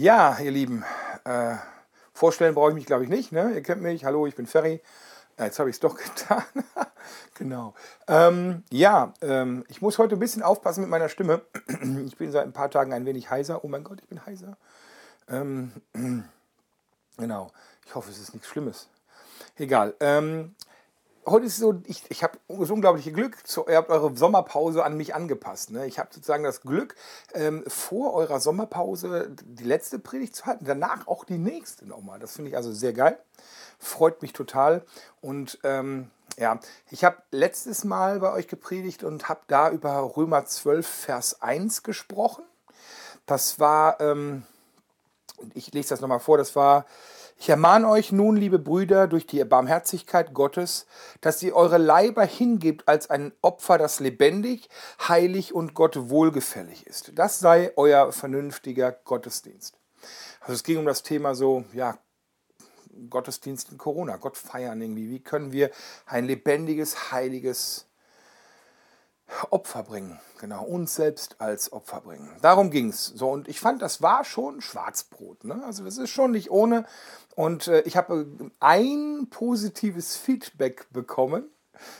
Ja, ihr Lieben, äh, vorstellen brauche ich mich, glaube ich, nicht. Ne? Ihr kennt mich. Hallo, ich bin Ferry. Äh, jetzt habe ich es doch getan. genau. Ähm, ja, ähm, ich muss heute ein bisschen aufpassen mit meiner Stimme. ich bin seit ein paar Tagen ein wenig heiser. Oh mein Gott, ich bin heiser. Ähm, genau. Ich hoffe, es ist nichts Schlimmes. Egal. Heute ist so, ich, ich habe das unglaubliche Glück, zu, ihr habt eure Sommerpause an mich angepasst. Ne? Ich habe sozusagen das Glück, ähm, vor eurer Sommerpause die letzte Predigt zu halten, danach auch die nächste nochmal. Das finde ich also sehr geil. Freut mich total. Und ähm, ja, ich habe letztes Mal bei euch gepredigt und habe da über Römer 12, Vers 1 gesprochen. Das war, ähm, ich lese das nochmal vor, das war ich ermahne euch nun, liebe Brüder, durch die Barmherzigkeit Gottes, dass ihr eure Leiber hingebt als ein Opfer, das lebendig, heilig und Gott wohlgefällig ist. Das sei euer vernünftiger Gottesdienst. Also es ging um das Thema so, ja, Gottesdienst in Corona, Gott feiern irgendwie. Wie können wir ein lebendiges, heiliges Opfer bringen. Genau, uns selbst als Opfer bringen. Darum ging es. So, und ich fand, das war schon Schwarzbrot. Ne? Also das ist schon nicht ohne. Und äh, ich habe ein positives Feedback bekommen.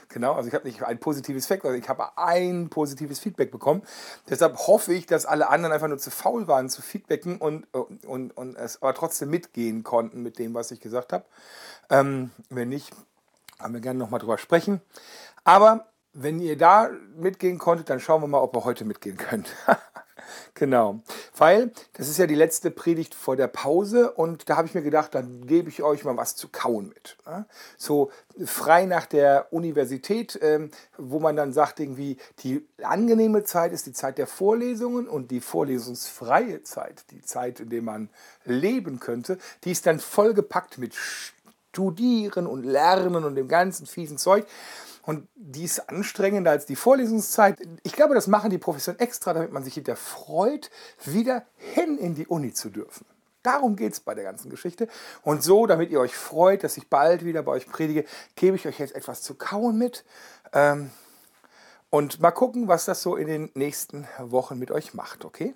Genau, also ich habe nicht ein positives Feedback, also ich habe ein positives Feedback bekommen. Deshalb hoffe ich, dass alle anderen einfach nur zu faul waren zu feedbacken und, und, und es aber trotzdem mitgehen konnten mit dem, was ich gesagt habe. Ähm, wenn nicht, können wir gerne nochmal drüber sprechen. Aber wenn ihr da mitgehen konntet, dann schauen wir mal, ob ihr heute mitgehen könnt. genau. Weil das ist ja die letzte Predigt vor der Pause und da habe ich mir gedacht, dann gebe ich euch mal was zu kauen mit. Ne? So frei nach der Universität, ähm, wo man dann sagt, irgendwie, die angenehme Zeit ist die Zeit der Vorlesungen und die vorlesungsfreie Zeit, die Zeit, in der man leben könnte, die ist dann vollgepackt mit Studieren und Lernen und dem ganzen fiesen Zeug. Und die ist anstrengender als die Vorlesungszeit. Ich glaube, das machen die Professoren extra, damit man sich hinterher freut, wieder hin in die Uni zu dürfen. Darum geht es bei der ganzen Geschichte. Und so, damit ihr euch freut, dass ich bald wieder bei euch predige, gebe ich euch jetzt etwas zu kauen mit. Ähm, und mal gucken, was das so in den nächsten Wochen mit euch macht, okay?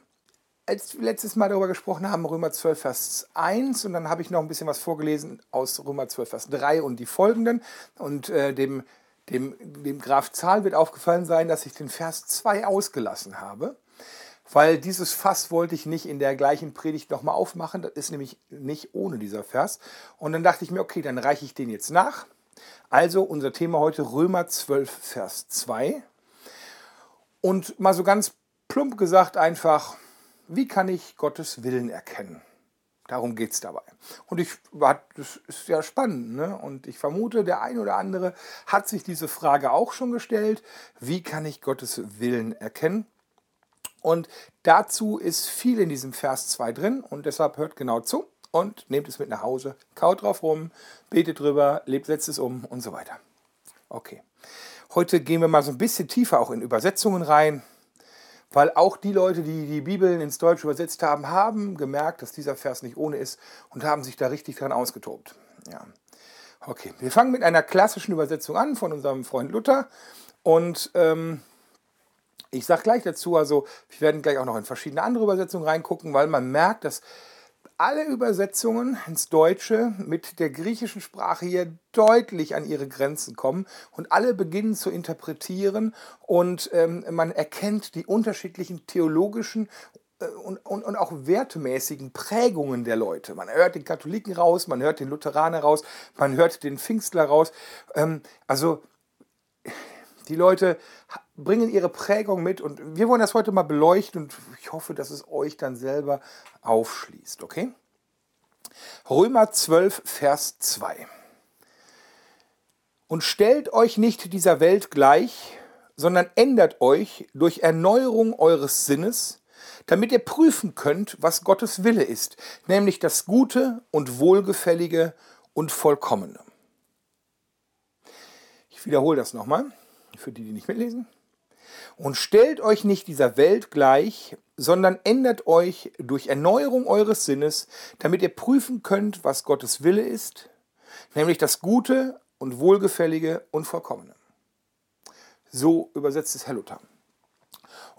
Als wir letztes Mal darüber gesprochen haben, Römer 12, Vers 1, und dann habe ich noch ein bisschen was vorgelesen aus Römer 12, Vers 3 und die folgenden und äh, dem dem, dem Graf Zahl wird aufgefallen sein, dass ich den Vers 2 ausgelassen habe, weil dieses Fass wollte ich nicht in der gleichen Predigt nochmal aufmachen. Das ist nämlich nicht ohne dieser Vers. Und dann dachte ich mir, okay, dann reiche ich den jetzt nach. Also unser Thema heute Römer 12, Vers 2. Und mal so ganz plump gesagt einfach, wie kann ich Gottes Willen erkennen? Darum geht es dabei. Und ich das ist ja spannend, ne? Und ich vermute, der ein oder andere hat sich diese Frage auch schon gestellt. Wie kann ich Gottes Willen erkennen? Und dazu ist viel in diesem Vers 2 drin und deshalb hört genau zu und nehmt es mit nach Hause, kaut drauf rum, betet drüber, lebt, setzt es um und so weiter. Okay. Heute gehen wir mal so ein bisschen tiefer auch in Übersetzungen rein. Weil auch die Leute, die die Bibeln ins Deutsche übersetzt haben, haben gemerkt, dass dieser Vers nicht ohne ist und haben sich da richtig dran ausgetobt. Ja. Okay, wir fangen mit einer klassischen Übersetzung an von unserem Freund Luther. Und ähm, ich sage gleich dazu, also wir werden gleich auch noch in verschiedene andere Übersetzungen reingucken, weil man merkt, dass alle Übersetzungen ins Deutsche mit der griechischen Sprache hier deutlich an ihre Grenzen kommen und alle beginnen zu interpretieren und ähm, man erkennt die unterschiedlichen theologischen äh, und, und, und, auch wertemäßigen Prägungen der Leute. Man hört den Katholiken raus, man hört den Lutheraner raus, man hört den Pfingstler raus. Ähm, also die Leute bringen ihre Prägung mit und wir wollen das heute mal beleuchten und ich hoffe, dass es euch dann selber aufschließt, okay? Römer 12, Vers 2. Und stellt euch nicht dieser Welt gleich, sondern ändert euch durch Erneuerung eures Sinnes, damit ihr prüfen könnt, was Gottes Wille ist, nämlich das Gute und Wohlgefällige und Vollkommene. Ich wiederhole das nochmal für die, die nicht mitlesen. Und stellt euch nicht dieser Welt gleich, sondern ändert euch durch Erneuerung eures Sinnes, damit ihr prüfen könnt, was Gottes Wille ist, nämlich das Gute und Wohlgefällige und Vollkommene. So übersetzt es Herr Luther.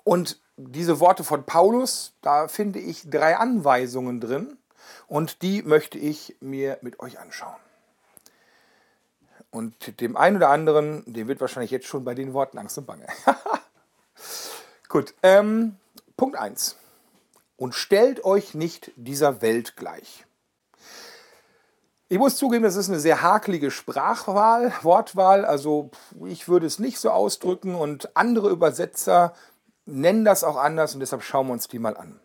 Und diese Worte von Paulus, da finde ich drei Anweisungen drin und die möchte ich mir mit euch anschauen. Und dem einen oder anderen, dem wird wahrscheinlich jetzt schon bei den Worten Angst und Bange. Gut, ähm, Punkt 1. Und stellt euch nicht dieser Welt gleich. Ich muss zugeben, das ist eine sehr hakelige Sprachwahl, Wortwahl. Also ich würde es nicht so ausdrücken und andere Übersetzer nennen das auch anders und deshalb schauen wir uns die mal an.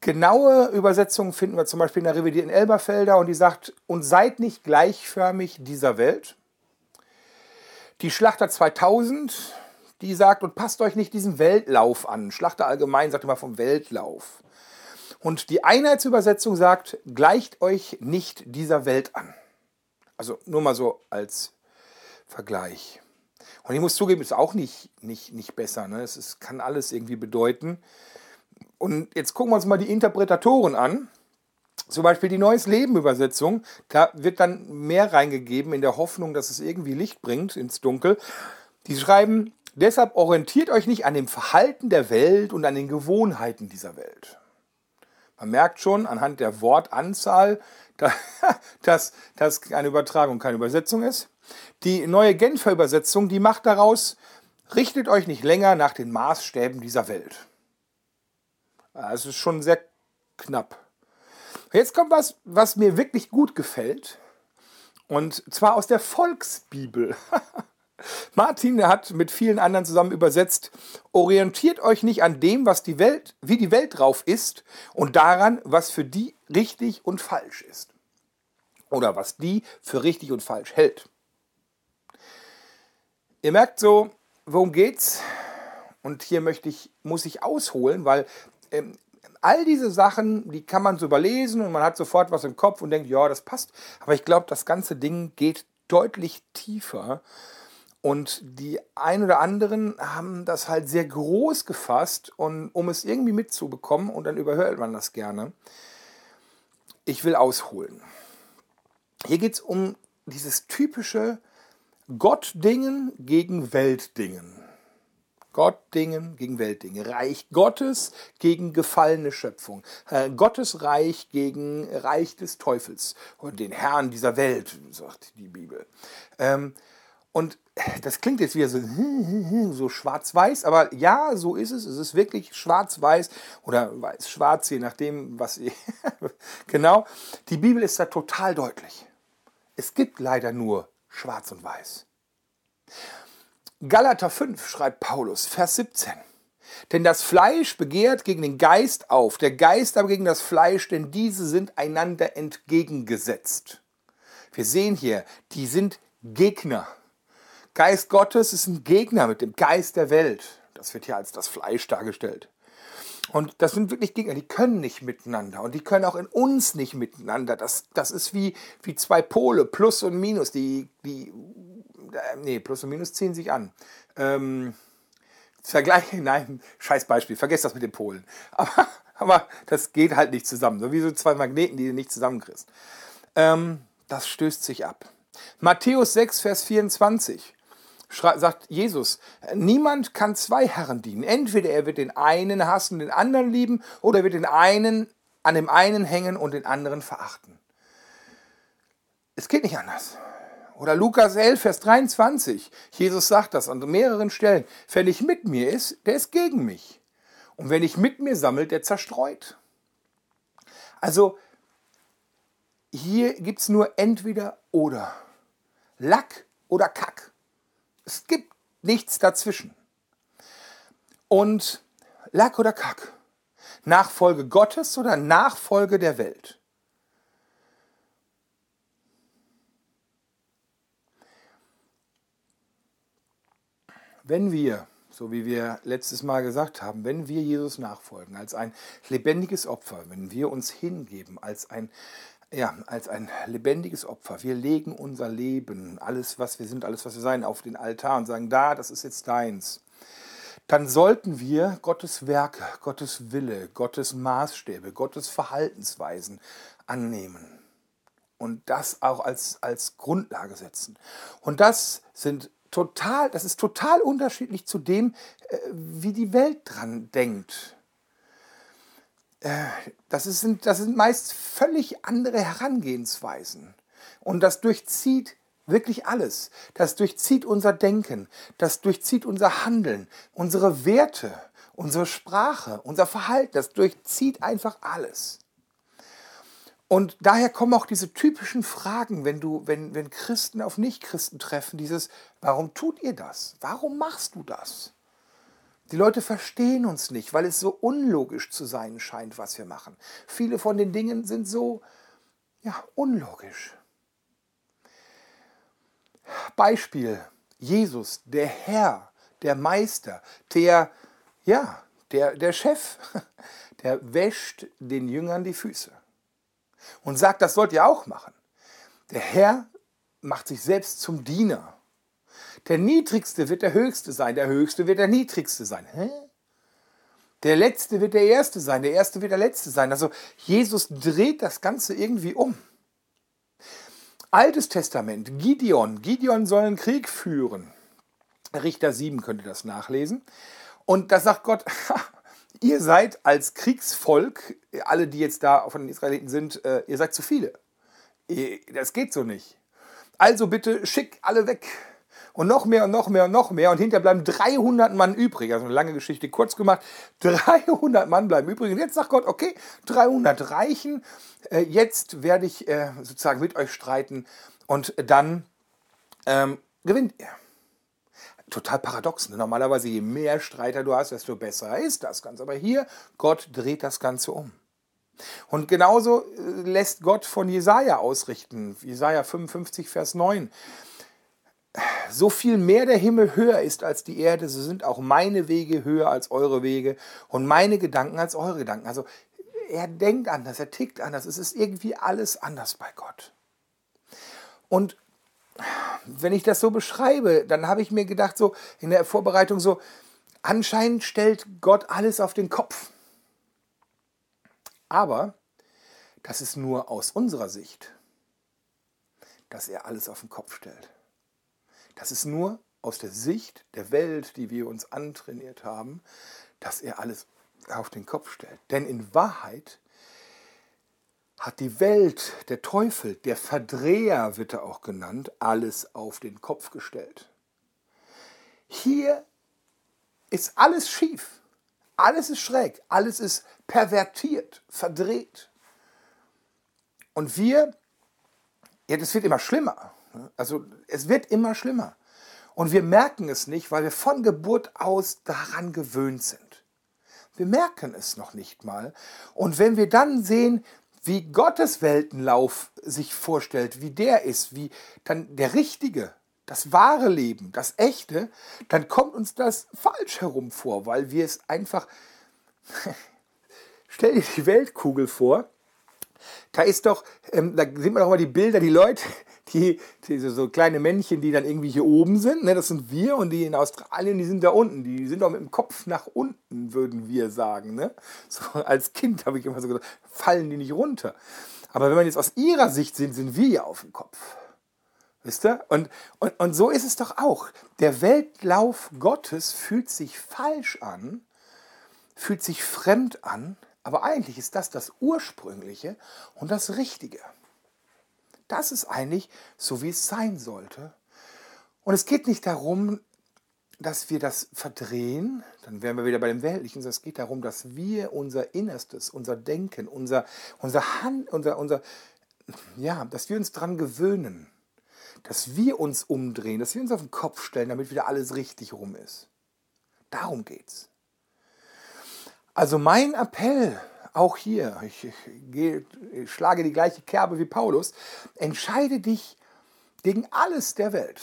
Genaue Übersetzungen finden wir zum Beispiel in der revidierten Elberfelder und die sagt, und seid nicht gleichförmig dieser Welt. Die Schlachter 2000, die sagt, und passt euch nicht diesem Weltlauf an. Schlachter allgemein sagt immer vom Weltlauf. Und die Einheitsübersetzung sagt, gleicht euch nicht dieser Welt an. Also nur mal so als Vergleich. Und ich muss zugeben, ist auch nicht, nicht, nicht besser. Ne? Es ist, kann alles irgendwie bedeuten. Und jetzt gucken wir uns mal die Interpretatoren an. Zum Beispiel die Neues Leben Übersetzung. Da wird dann mehr reingegeben in der Hoffnung, dass es irgendwie Licht bringt ins Dunkel. Die schreiben, deshalb orientiert euch nicht an dem Verhalten der Welt und an den Gewohnheiten dieser Welt. Man merkt schon anhand der Wortanzahl, dass das keine Übertragung, keine Übersetzung ist. Die neue Genfer Übersetzung, die macht daraus, richtet euch nicht länger nach den Maßstäben dieser Welt. Es ist schon sehr knapp. Jetzt kommt was, was mir wirklich gut gefällt. Und zwar aus der Volksbibel. Martin hat mit vielen anderen zusammen übersetzt, orientiert euch nicht an dem, was die Welt, wie die Welt drauf ist und daran, was für die richtig und falsch ist. Oder was die für richtig und falsch hält. Ihr merkt so, worum geht's? Und hier möchte ich, muss ich ausholen, weil ähm, all diese Sachen, die kann man so überlesen und man hat sofort was im Kopf und denkt, ja, das passt. Aber ich glaube, das ganze Ding geht deutlich tiefer und die ein oder anderen haben das halt sehr groß gefasst, und, um es irgendwie mitzubekommen und dann überhört man das gerne. Ich will ausholen. Hier geht es um dieses typische Gottdingen gegen Weltdingen. Gottdingen gegen Weltdinge. Reich Gottes gegen gefallene Schöpfung. Äh, Gottes Reich gegen Reich des Teufels und den Herrn dieser Welt, sagt die Bibel. Ähm, und das klingt jetzt wieder so, so schwarz-weiß, aber ja, so ist es. Es ist wirklich schwarz-weiß oder weiß-schwarz, je nachdem, was ihr. genau. Die Bibel ist da total deutlich. Es gibt leider nur schwarz und weiß. Galater 5 schreibt Paulus, Vers 17. Denn das Fleisch begehrt gegen den Geist auf, der Geist aber gegen das Fleisch, denn diese sind einander entgegengesetzt. Wir sehen hier, die sind Gegner. Geist Gottes ist ein Gegner mit dem Geist der Welt. Das wird hier als das Fleisch dargestellt. Und das sind wirklich Gegner, die können nicht miteinander und die können auch in uns nicht miteinander. Das, das ist wie, wie zwei Pole, Plus und Minus. Die, die, äh, nee, Plus und Minus ziehen sich an. Ähm, Vergleich, nein, scheiß Beispiel, vergesst das mit den Polen. Aber, aber das geht halt nicht zusammen. So wie so zwei Magneten, die du nicht zusammenkriegst. Ähm, das stößt sich ab. Matthäus 6, Vers 24 sagt Jesus, niemand kann zwei Herren dienen. Entweder er wird den einen hassen, den anderen lieben, oder er wird den einen an dem einen hängen und den anderen verachten. Es geht nicht anders. Oder Lukas 11, Vers 23. Jesus sagt das an mehreren Stellen. Wer nicht mit mir ist, der ist gegen mich. Und wer nicht mit mir sammelt, der zerstreut. Also hier gibt es nur entweder oder. Lack oder Kack. Es gibt nichts dazwischen. Und Lack oder Kack? Nachfolge Gottes oder Nachfolge der Welt? Wenn wir, so wie wir letztes Mal gesagt haben, wenn wir Jesus nachfolgen als ein lebendiges Opfer, wenn wir uns hingeben als ein ja, als ein lebendiges Opfer. Wir legen unser Leben, alles, was wir sind, alles, was wir sein, auf den Altar und sagen, da, das ist jetzt deins. Dann sollten wir Gottes Werke, Gottes Wille, Gottes Maßstäbe, Gottes Verhaltensweisen annehmen und das auch als, als Grundlage setzen. Und das sind total, das ist total unterschiedlich zu dem, äh, wie die Welt dran denkt. Äh, das, ist, das sind meist völlig andere Herangehensweisen. Und das durchzieht wirklich alles. Das durchzieht unser Denken, das durchzieht unser Handeln, unsere Werte, unsere Sprache, unser Verhalten. Das durchzieht einfach alles. Und daher kommen auch diese typischen Fragen, wenn, du, wenn, wenn Christen auf Nichtchristen treffen, dieses, warum tut ihr das? Warum machst du das? Die Leute verstehen uns nicht, weil es so unlogisch zu sein scheint, was wir machen. Viele von den Dingen sind so ja, unlogisch. Beispiel, Jesus, der Herr, der Meister, der, ja, der, der Chef, der wäscht den Jüngern die Füße und sagt, das sollt ihr auch machen. Der Herr macht sich selbst zum Diener. Der Niedrigste wird der Höchste sein, der Höchste wird der Niedrigste sein. Hä? Der Letzte wird der Erste sein, der Erste wird der Letzte sein. Also Jesus dreht das Ganze irgendwie um. Altes Testament, Gideon. Gideon soll einen Krieg führen. Richter 7 könnt ihr das nachlesen. Und da sagt Gott, ihr seid als Kriegsvolk, alle, die jetzt da von den Israeliten sind, äh, ihr seid zu viele. Das geht so nicht. Also bitte schick alle weg. Und noch mehr und noch mehr und noch mehr. Und hinterher bleiben 300 Mann übrig. Also eine lange Geschichte kurz gemacht. 300 Mann bleiben übrig. Und jetzt sagt Gott, okay, 300 reichen. Äh, jetzt werde ich äh, sozusagen mit euch streiten. Und dann ähm, gewinnt ihr total paradox. Ne? Normalerweise, je mehr Streiter du hast, desto besser ist das Ganze. Aber hier, Gott dreht das Ganze um. Und genauso äh, lässt Gott von Jesaja ausrichten. Jesaja 55, Vers 9. So viel mehr der Himmel höher ist als die Erde, so sind auch meine Wege höher als eure Wege und meine Gedanken als eure Gedanken. Also er denkt anders, er tickt anders. Es ist irgendwie alles anders bei Gott. Und wenn ich das so beschreibe, dann habe ich mir gedacht, so in der Vorbereitung, so anscheinend stellt Gott alles auf den Kopf. Aber das ist nur aus unserer Sicht, dass er alles auf den Kopf stellt. Das ist nur aus der Sicht der Welt, die wir uns antrainiert haben, dass er alles auf den Kopf stellt. Denn in Wahrheit hat die Welt, der Teufel, der Verdreher wird er auch genannt, alles auf den Kopf gestellt. Hier ist alles schief, alles ist schräg, alles ist pervertiert, verdreht. Und wir, ja, das wird immer schlimmer. Also es wird immer schlimmer. Und wir merken es nicht, weil wir von Geburt aus daran gewöhnt sind. Wir merken es noch nicht mal. Und wenn wir dann sehen, wie Gottes Weltenlauf sich vorstellt, wie der ist, wie dann der richtige, das wahre Leben, das echte, dann kommt uns das falsch herum vor, weil wir es einfach. Stell dir die Weltkugel vor. Da ist doch, ähm, da sieht man doch mal die Bilder, die Leute, die, diese so kleine Männchen, die dann irgendwie hier oben sind, ne, das sind wir und die in Australien, die sind da unten, die sind doch mit dem Kopf nach unten, würden wir sagen. Ne? So, als Kind habe ich immer so gedacht, fallen die nicht runter. Aber wenn man jetzt aus ihrer Sicht sieht, sind wir ja auf dem Kopf. Wisst ihr? Und, und, und so ist es doch auch. Der Weltlauf Gottes fühlt sich falsch an, fühlt sich fremd an, aber eigentlich ist das das Ursprüngliche und das Richtige. Das ist eigentlich so, wie es sein sollte. Und es geht nicht darum, dass wir das verdrehen, dann wären wir wieder bei dem Weltlichen, es geht darum, dass wir unser Innerstes, unser Denken, unser, unser Hand, unser, unser, ja, dass wir uns daran gewöhnen, dass wir uns umdrehen, dass wir uns auf den Kopf stellen, damit wieder alles richtig rum ist. Darum geht's. Also mein Appell auch hier, ich, ich, ich schlage die gleiche Kerbe wie Paulus, entscheide dich gegen alles der Welt.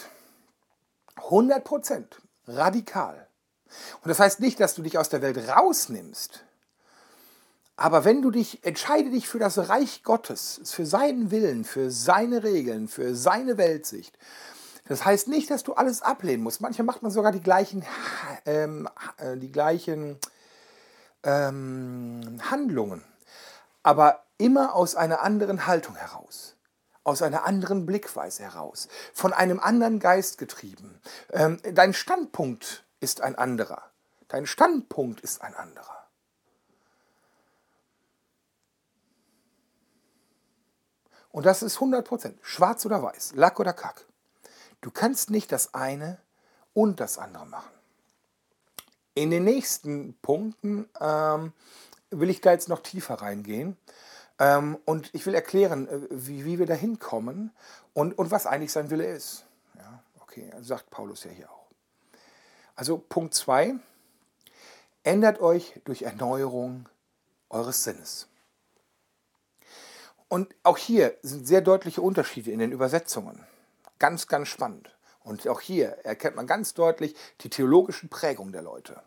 100 Prozent, radikal. Und das heißt nicht, dass du dich aus der Welt rausnimmst. Aber wenn du dich, entscheide dich für das Reich Gottes, für seinen Willen, für seine Regeln, für seine Weltsicht. Das heißt nicht, dass du alles ablehnen musst. Manchmal macht man sogar die gleichen, ähm, äh, die gleichen ähm, Handlungen, aber immer aus einer anderen Haltung heraus. aus einer anderen Blickweise heraus, von einem anderen Geist getrieben. Ähm, dein Standpunkt ist ein anderer. Dein Standpunkt ist ein anderer. Und das ist 100%, schwarz oder weiß, Lack oder Kack. Du kannst nicht das eine und das andere machen. In den nächsten Punkten ähm, will ich da jetzt noch tiefer reingehen. Ähm, und ich will erklären, äh, wie, wie wir da hinkommen und, und was eigentlich sein Wille ist. Ja, okay, sagt Paulus ja hier auch. Also Punkt 2, ändert euch durch Erneuerung eures Sinnes. Und auch hier sind sehr deutliche Unterschiede in den Übersetzungen. Ganz, ganz spannend. Und auch hier erkennt man ganz deutlich die theologischen Prägungen der Leute.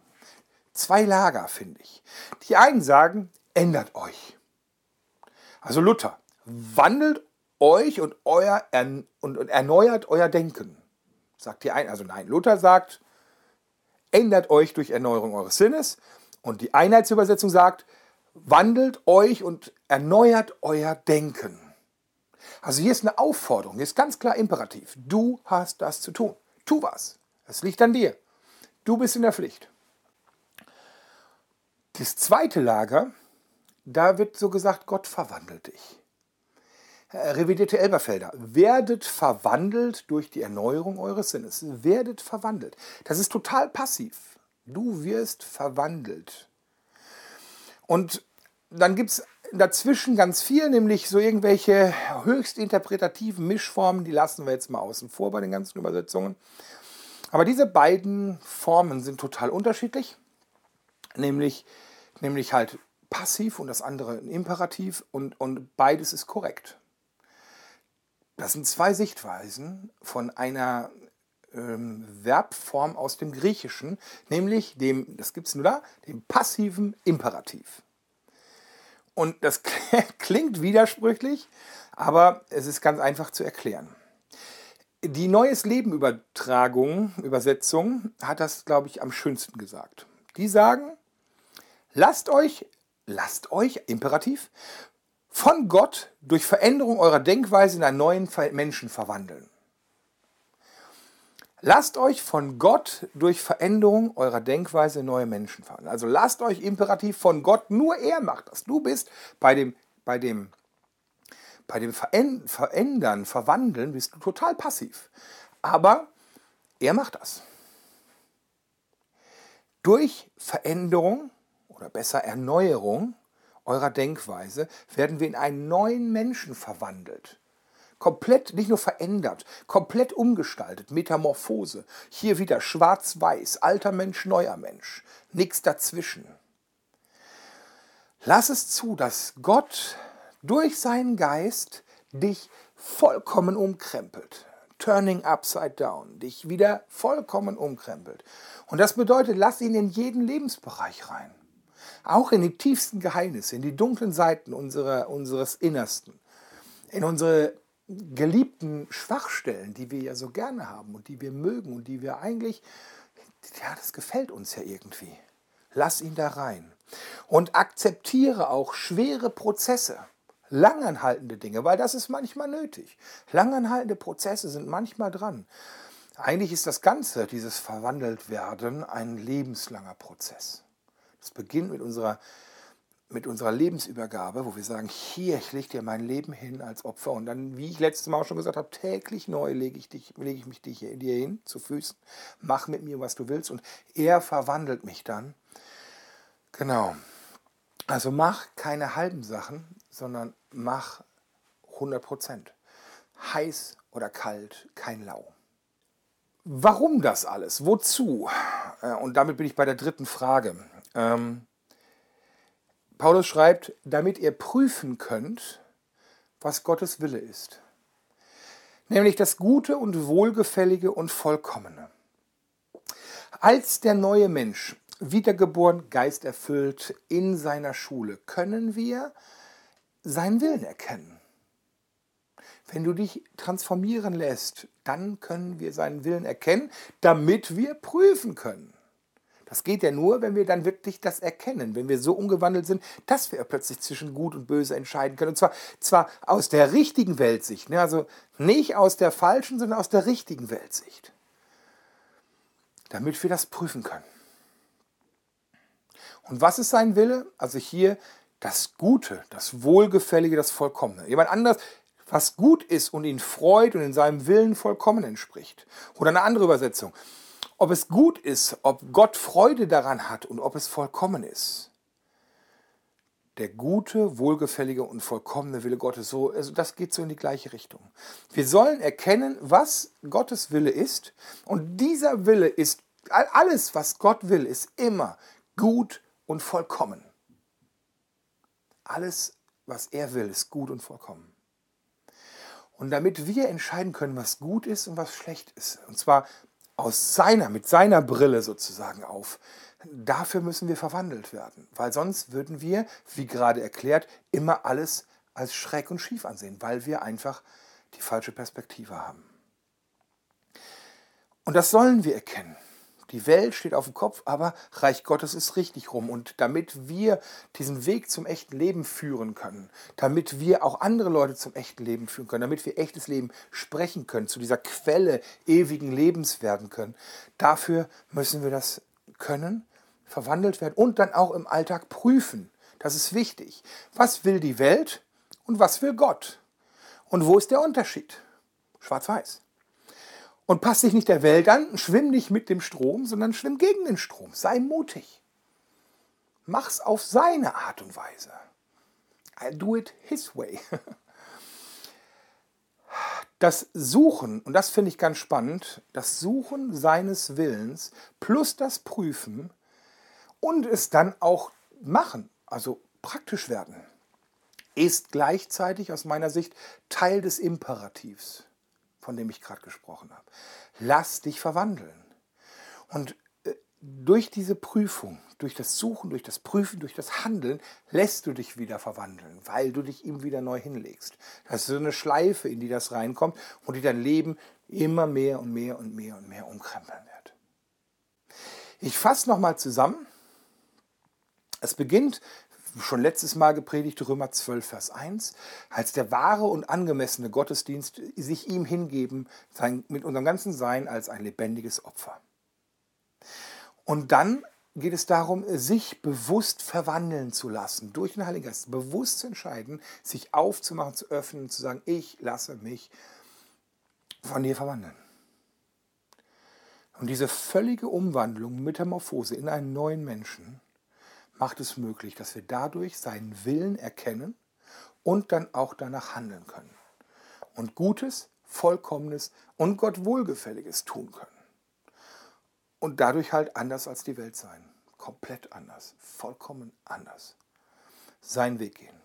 Zwei Lager, finde ich. Die einen sagen, ändert euch. Also Luther, wandelt euch und, euer, und, und erneuert euer Denken. Sagt die ein, also nein, Luther sagt, ändert euch durch Erneuerung eures Sinnes. Und die Einheitsübersetzung sagt, wandelt euch und erneuert euer Denken. Also hier ist eine Aufforderung, hier ist ganz klar imperativ. Du hast das zu tun. Tu was. Es liegt an dir. Du bist in der Pflicht. Das zweite Lager, da wird so gesagt, Gott verwandelt dich. Revidierte Elberfelder, werdet verwandelt durch die Erneuerung eures Sinnes. Werdet verwandelt. Das ist total passiv. Du wirst verwandelt. Und dann gibt es dazwischen ganz viel, nämlich so irgendwelche höchst interpretativen Mischformen, die lassen wir jetzt mal außen vor bei den ganzen Übersetzungen. Aber diese beiden Formen sind total unterschiedlich, nämlich, nämlich halt passiv und das andere ein Imperativ und, und beides ist korrekt. Das sind zwei Sichtweisen von einer ähm, Verbform aus dem Griechischen, nämlich dem, das gibt es nur da, dem passiven Imperativ. Und das klingt widersprüchlich, aber es ist ganz einfach zu erklären. Die Neues Leben Übertragung, Übersetzung hat das, glaube ich, am schönsten gesagt. Die sagen, lasst euch, lasst euch, Imperativ, von Gott durch Veränderung eurer Denkweise in einen neuen Menschen verwandeln. Lasst euch von Gott durch Veränderung eurer Denkweise neue Menschen verwandeln. Also lasst euch imperativ von Gott, nur er macht das. Du bist bei dem, bei dem, bei dem Verändern, Verwandeln, bist du total passiv. Aber er macht das. Durch Veränderung oder besser Erneuerung eurer Denkweise werden wir in einen neuen Menschen verwandelt komplett, nicht nur verändert, komplett umgestaltet, Metamorphose. Hier wieder schwarz-weiß, alter Mensch, neuer Mensch, nichts dazwischen. Lass es zu, dass Gott durch seinen Geist dich vollkommen umkrempelt. Turning upside down, dich wieder vollkommen umkrempelt. Und das bedeutet, lass ihn in jeden Lebensbereich rein. Auch in die tiefsten Geheimnisse, in die dunklen Seiten unserer, unseres Innersten, in unsere geliebten Schwachstellen, die wir ja so gerne haben und die wir mögen und die wir eigentlich, ja, das gefällt uns ja irgendwie. Lass ihn da rein. Und akzeptiere auch schwere Prozesse, langanhaltende Dinge, weil das ist manchmal nötig. Langanhaltende Prozesse sind manchmal dran. Eigentlich ist das Ganze, dieses Verwandeltwerden, ein lebenslanger Prozess. Das beginnt mit unserer mit unserer Lebensübergabe, wo wir sagen, hier, ich lege dir mein Leben hin als Opfer und dann, wie ich letztes Mal auch schon gesagt habe, täglich neu lege ich, dich, lege ich mich dir hin zu Füßen, mach mit mir, was du willst und er verwandelt mich dann. Genau. Also mach keine halben Sachen, sondern mach 100 Prozent. Heiß oder kalt, kein Lau. Warum das alles? Wozu? Äh, und damit bin ich bei der dritten Frage. Ähm, Paulus schreibt, damit ihr prüfen könnt, was Gottes Wille ist. Nämlich das Gute und Wohlgefällige und Vollkommene. Als der neue Mensch, wiedergeboren, geisterfüllt in seiner Schule, können wir seinen Willen erkennen. Wenn du dich transformieren lässt, dann können wir seinen Willen erkennen, damit wir prüfen können. Das geht ja nur, wenn wir dann wirklich das erkennen, wenn wir so umgewandelt sind, dass wir plötzlich zwischen Gut und Böse entscheiden können. Und zwar, zwar aus der richtigen Weltsicht, ne? also nicht aus der falschen, sondern aus der richtigen Weltsicht. Damit wir das prüfen können. Und was ist sein Wille? Also hier das Gute, das Wohlgefällige, das Vollkommene. Jemand anders, was gut ist und ihn freut und in seinem Willen vollkommen entspricht. Oder eine andere Übersetzung. Ob es gut ist, ob Gott Freude daran hat und ob es vollkommen ist. Der gute, wohlgefällige und vollkommene Wille Gottes, so, also das geht so in die gleiche Richtung. Wir sollen erkennen, was Gottes Wille ist. Und dieser Wille ist, alles, was Gott will, ist immer gut und vollkommen. Alles, was er will, ist gut und vollkommen. Und damit wir entscheiden können, was gut ist und was schlecht ist, und zwar aus seiner, mit seiner Brille sozusagen auf, dafür müssen wir verwandelt werden. Weil sonst würden wir, wie gerade erklärt, immer alles als schräg und schief ansehen, weil wir einfach die falsche Perspektive haben. Und das sollen wir erkennen. Die Welt steht auf dem Kopf, aber Reich Gottes ist richtig rum. Und damit wir diesen Weg zum echten Leben führen können, damit wir auch andere Leute zum echten Leben führen können, damit wir echtes Leben sprechen können, zu dieser Quelle ewigen Lebens werden können, dafür müssen wir das können, verwandelt werden und dann auch im Alltag prüfen. Das ist wichtig. Was will die Welt und was will Gott? Und wo ist der Unterschied? Schwarz-Weiß. Und pass dich nicht der Welt an, schwimm nicht mit dem Strom, sondern schwimm gegen den Strom. Sei mutig. Mach's auf seine Art und Weise. I do it his way. Das Suchen, und das finde ich ganz spannend, das Suchen seines Willens plus das Prüfen und es dann auch machen, also praktisch werden, ist gleichzeitig aus meiner Sicht Teil des Imperativs von dem ich gerade gesprochen habe. Lass dich verwandeln. Und äh, durch diese Prüfung, durch das Suchen, durch das Prüfen, durch das Handeln, lässt du dich wieder verwandeln, weil du dich ihm wieder neu hinlegst. Das ist so eine Schleife, in die das reinkommt und die dein Leben immer mehr und mehr und mehr und mehr umkrempeln wird. Ich fasse nochmal zusammen. Es beginnt schon letztes Mal gepredigt, Römer 12, Vers 1, als der wahre und angemessene Gottesdienst sich ihm hingeben, sein, mit unserem ganzen Sein als ein lebendiges Opfer. Und dann geht es darum, sich bewusst verwandeln zu lassen, durch den Heiligen Geist, bewusst zu entscheiden, sich aufzumachen, zu öffnen, zu sagen, ich lasse mich von dir verwandeln. Und diese völlige Umwandlung, Metamorphose in einen neuen Menschen, macht es möglich, dass wir dadurch seinen Willen erkennen und dann auch danach handeln können. Und Gutes, Vollkommenes und Gott Wohlgefälliges tun können. Und dadurch halt anders als die Welt sein. Komplett anders, vollkommen anders. Seinen Weg gehen.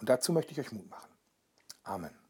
Und dazu möchte ich euch Mut machen. Amen.